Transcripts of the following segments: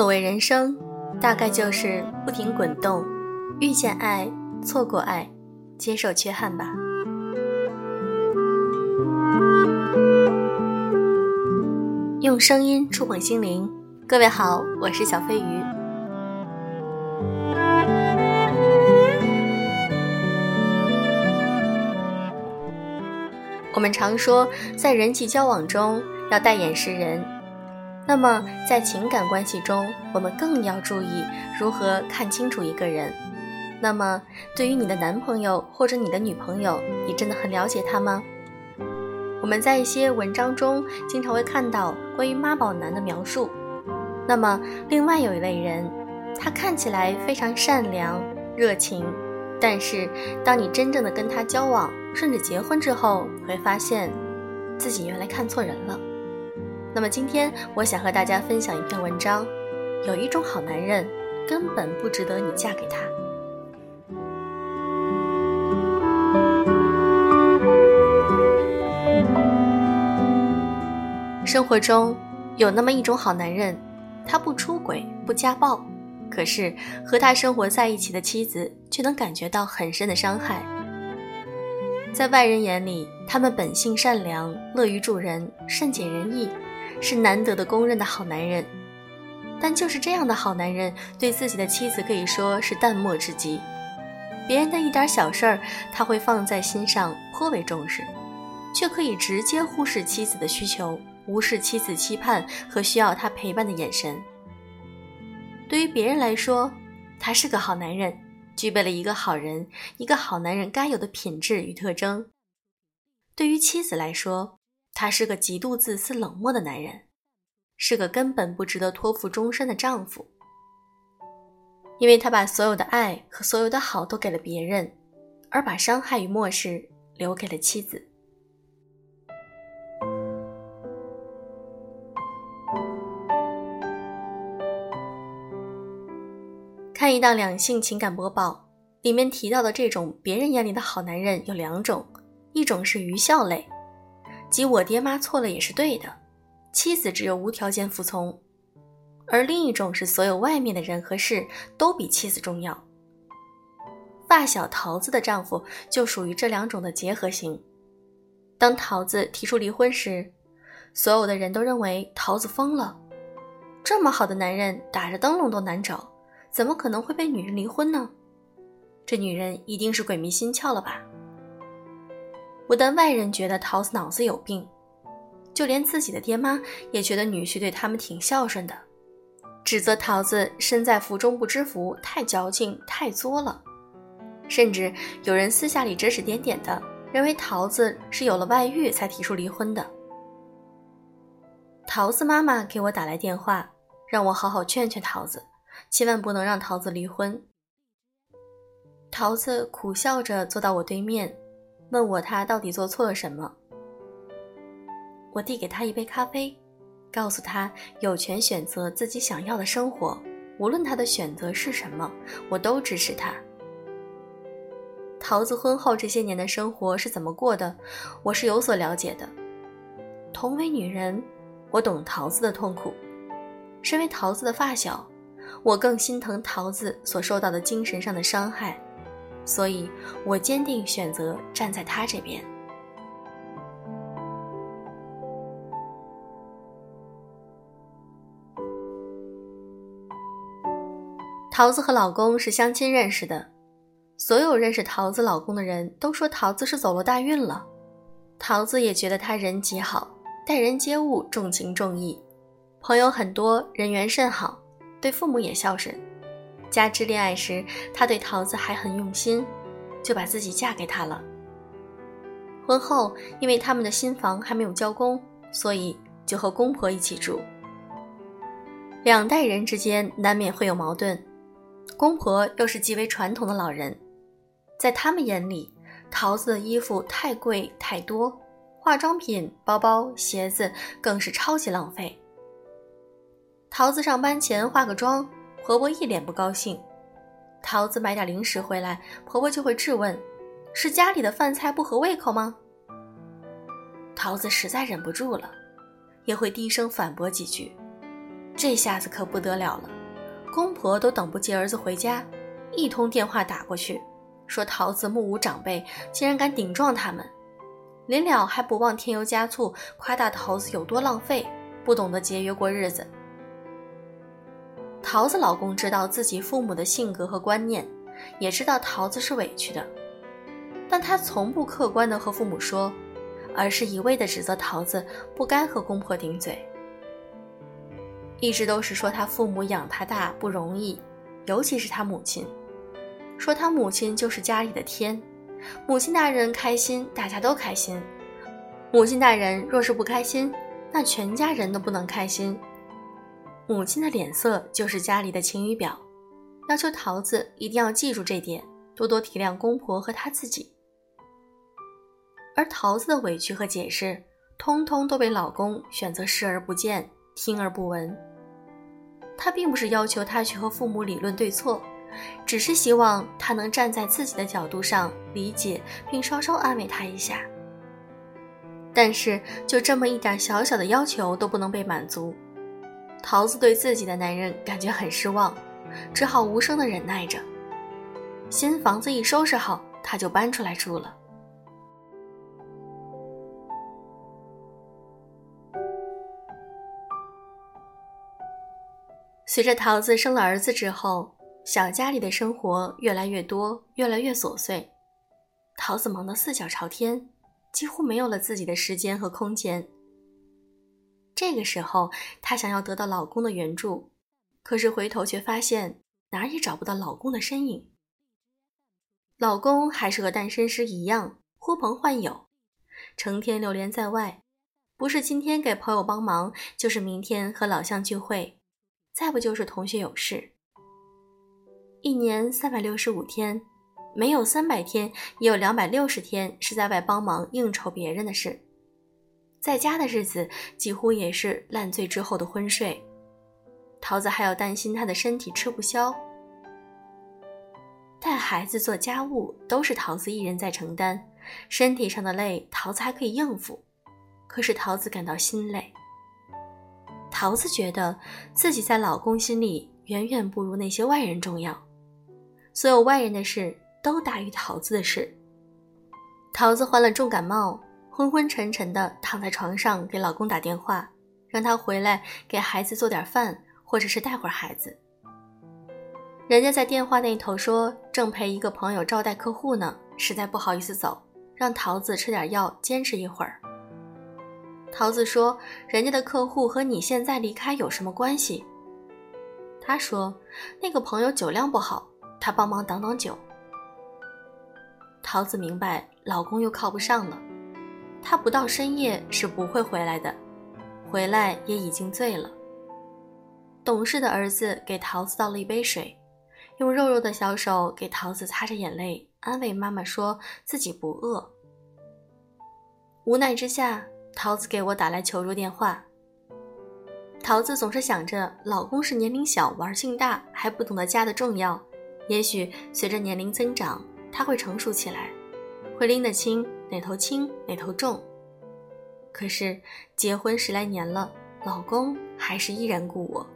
所谓人生，大概就是不停滚动，遇见爱，错过爱，接受缺憾吧。用声音触碰心灵，各位好，我是小飞鱼。我们常说，在人际交往中要带眼识人。那么，在情感关系中，我们更要注意如何看清楚一个人。那么，对于你的男朋友或者你的女朋友，你真的很了解他吗？我们在一些文章中经常会看到关于妈宝男的描述。那么，另外有一类人，他看起来非常善良、热情，但是当你真正的跟他交往，甚至结婚之后，会发现自己原来看错人了。那么今天我想和大家分享一篇文章，有一种好男人根本不值得你嫁给他。生活中有那么一种好男人，他不出轨不家暴，可是和他生活在一起的妻子却能感觉到很深的伤害。在外人眼里，他们本性善良，乐于助人，善解人意。是难得的公认的好男人，但就是这样的好男人，对自己的妻子可以说是淡漠至极。别人的一点小事儿，他会放在心上，颇为重视，却可以直接忽视妻子的需求，无视妻子期盼和需要他陪伴的眼神。对于别人来说，他是个好男人，具备了一个好人、一个好男人该有的品质与特征。对于妻子来说，他是个极度自私冷漠的男人，是个根本不值得托付终身的丈夫，因为他把所有的爱和所有的好都给了别人，而把伤害与漠视留给了妻子。看一档两性情感播报，里面提到的这种别人眼里的好男人有两种，一种是愚孝类。即我爹妈错了也是对的，妻子只有无条件服从；而另一种是所有外面的人和事都比妻子重要。发小桃子的丈夫就属于这两种的结合型。当桃子提出离婚时，所有的人都认为桃子疯了，这么好的男人打着灯笼都难找，怎么可能会被女人离婚呢？这女人一定是鬼迷心窍了吧？不但外人觉得桃子脑子有病，就连自己的爹妈也觉得女婿对他们挺孝顺的，指责桃子身在福中不知福，太矫情，太作了。甚至有人私下里指指点点的，认为桃子是有了外遇才提出离婚的。桃子妈妈给我打来电话，让我好好劝劝桃子，千万不能让桃子离婚。桃子苦笑着坐到我对面。问我他到底做错了什么？我递给他一杯咖啡，告诉他有权选择自己想要的生活，无论他的选择是什么，我都支持他。桃子婚后这些年的生活是怎么过的，我是有所了解的。同为女人，我懂桃子的痛苦。身为桃子的发小，我更心疼桃子所受到的精神上的伤害。所以，我坚定选择站在他这边。桃子和老公是相亲认识的，所有认识桃子老公的人都说桃子是走了大运了。桃子也觉得他人极好，待人接物重情重义，朋友很多，人缘甚好，对父母也孝顺。加之恋爱时，他对桃子还很用心，就把自己嫁给他了。婚后，因为他们的新房还没有交工，所以就和公婆一起住。两代人之间难免会有矛盾，公婆又是极为传统的老人，在他们眼里，桃子的衣服太贵太多，化妆品、包包、鞋子更是超级浪费。桃子上班前化个妆。婆婆一脸不高兴，桃子买点零食回来，婆婆就会质问：“是家里的饭菜不合胃口吗？”桃子实在忍不住了，也会低声反驳几句，这下子可不得了了，公婆都等不及儿子回家，一通电话打过去，说桃子目无长辈，竟然敢顶撞他们。临了还不忘添油加醋，夸大桃子有多浪费，不懂得节约过日子。桃子老公知道自己父母的性格和观念，也知道桃子是委屈的，但他从不客观的和父母说，而是一味的指责桃子不该和公婆顶嘴。一直都是说他父母养他大不容易，尤其是他母亲，说他母亲就是家里的天。母亲大人开心，大家都开心；母亲大人若是不开心，那全家人都不能开心。母亲的脸色就是家里的晴雨表，要求桃子一定要记住这点，多多体谅公婆和她自己。而桃子的委屈和解释，通通都被老公选择视而不见、听而不闻。他并不是要求她去和父母理论对错。只是希望他能站在自己的角度上理解，并稍稍安慰他一下。但是就这么一点小小的要求都不能被满足，桃子对自己的男人感觉很失望，只好无声的忍耐着。新房子一收拾好，他就搬出来住了。随着桃子生了儿子之后。小家里的生活越来越多，越来越琐碎，桃子忙得四脚朝天，几乎没有了自己的时间和空间。这个时候，她想要得到老公的援助，可是回头却发现哪儿也找不到老公的身影。老公还是和单身时一样呼朋唤友，成天流连在外，不是今天给朋友帮忙，就是明天和老乡聚会，再不就是同学有事。一年三百六十五天，没有三百天，也有两百六十天是在外帮忙应酬别人的事。在家的日子几乎也是烂醉之后的昏睡。桃子还要担心他的身体吃不消。带孩子、做家务都是桃子一人在承担，身体上的累桃子还可以应付，可是桃子感到心累。桃子觉得自己在老公心里远远不如那些外人重要。所有外人的事都大于桃子的事。桃子患了重感冒，昏昏沉沉的躺在床上，给老公打电话，让他回来给孩子做点饭，或者是带会儿孩子。人家在电话那头说正陪一个朋友招待客户呢，实在不好意思走，让桃子吃点药坚持一会儿。桃子说：“人家的客户和你现在离开有什么关系？”他说：“那个朋友酒量不好。”他帮忙挡挡酒。桃子明白老公又靠不上了，他不到深夜是不会回来的，回来也已经醉了。懂事的儿子给桃子倒了一杯水，用肉肉的小手给桃子擦着眼泪，安慰妈妈说自己不饿。无奈之下，桃子给我打来求助电话。桃子总是想着老公是年龄小、玩性大，还不懂得家的重要。也许随着年龄增长，他会成熟起来，会拎得清哪头轻哪头重。可是结婚十来年了，老公还是依然顾我。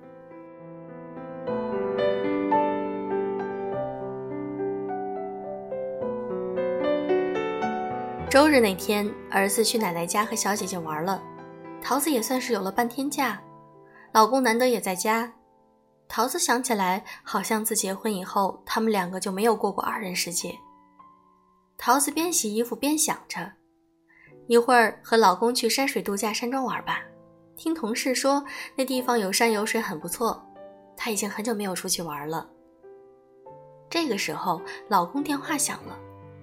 周日那天，儿子去奶奶家和小姐姐玩了，桃子也算是有了半天假，老公难得也在家。桃子想起来，好像自结婚以后，他们两个就没有过过二人世界。桃子边洗衣服边想着，一会儿和老公去山水度假山庄玩吧。听同事说那地方有山有水，很不错。她已经很久没有出去玩了。这个时候，老公电话响了，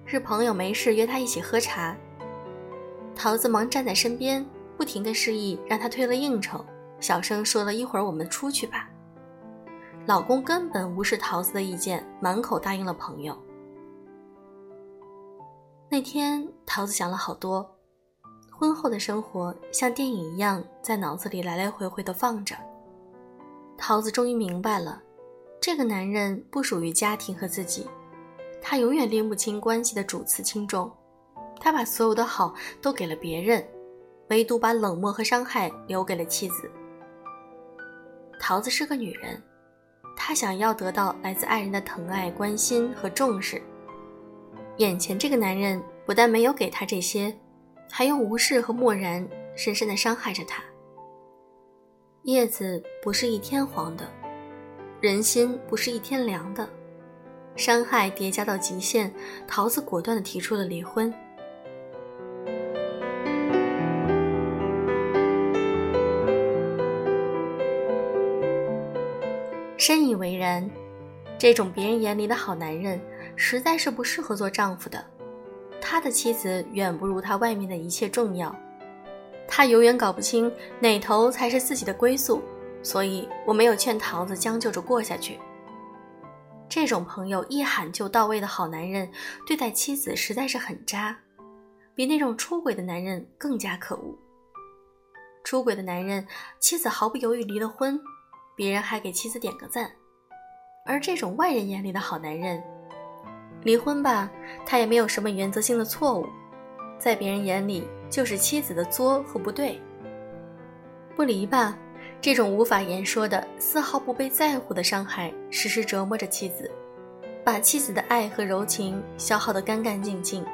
是朋友没事约他一起喝茶。桃子忙站在身边，不停的示意让他推了应酬，小声说了一会儿我们出去吧。老公根本无视桃子的意见，满口答应了朋友。那天，桃子想了好多，婚后的生活像电影一样在脑子里来来回回的放着。桃子终于明白了，这个男人不属于家庭和自己，他永远拎不清关系的主次轻重，他把所有的好都给了别人，唯独把冷漠和伤害留给了妻子。桃子是个女人，她想要得到来自爱人的疼爱、关心和重视。眼前这个男人不但没有给她这些，还用无视和漠然深深的伤害着她。叶子不是一天黄的，人心不是一天凉的。伤害叠加到极限，桃子果断的提出了离婚。深以为然，这种别人眼里的好男人，实在是不适合做丈夫的。他的妻子远不如他外面的一切重要，他永远搞不清哪头才是自己的归宿。所以我没有劝桃子将就着过下去。这种朋友一喊就到位的好男人，对待妻子实在是很渣，比那种出轨的男人更加可恶。出轨的男人，妻子毫不犹豫离了婚，别人还给妻子点个赞；而这种外人眼里的好男人，离婚吧，他也没有什么原则性的错误，在别人眼里就是妻子的作和不对；不离吧。这种无法言说的、丝毫不被在乎的伤害，时时折磨着妻子，把妻子的爱和柔情消耗得干干净净。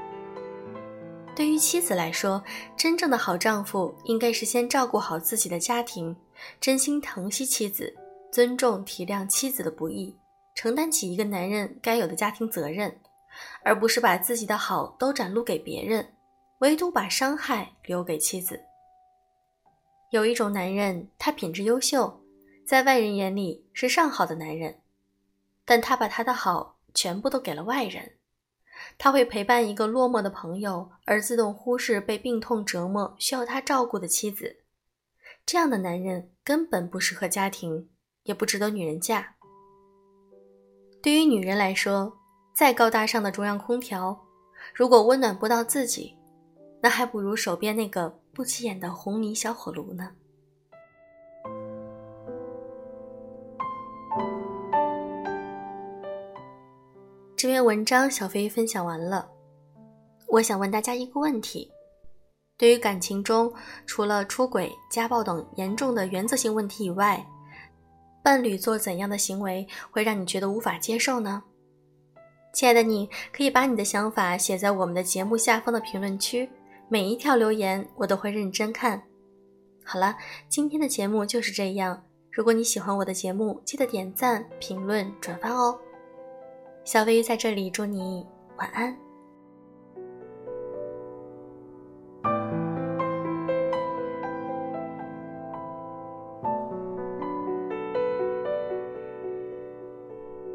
对于妻子来说，真正的好丈夫应该是先照顾好自己的家庭，真心疼惜妻子，尊重体谅妻子的不易，承担起一个男人该有的家庭责任，而不是把自己的好都展露给别人，唯独把伤害留给妻子。有一种男人，他品质优秀，在外人眼里是上好的男人，但他把他的好全部都给了外人。他会陪伴一个落寞的朋友，而自动忽视被病痛折磨、需要他照顾的妻子。这样的男人根本不适合家庭，也不值得女人嫁。对于女人来说，再高大上的中央空调，如果温暖不到自己，那还不如手边那个。不起眼的红泥小火炉呢？这篇文章小飞分享完了。我想问大家一个问题：对于感情中除了出轨、家暴等严重的原则性问题以外，伴侣做怎样的行为会让你觉得无法接受呢？亲爱的，你可以把你的想法写在我们的节目下方的评论区。每一条留言我都会认真看。好了，今天的节目就是这样。如果你喜欢我的节目，记得点赞、评论、转发哦。小薇在这里祝你晚安。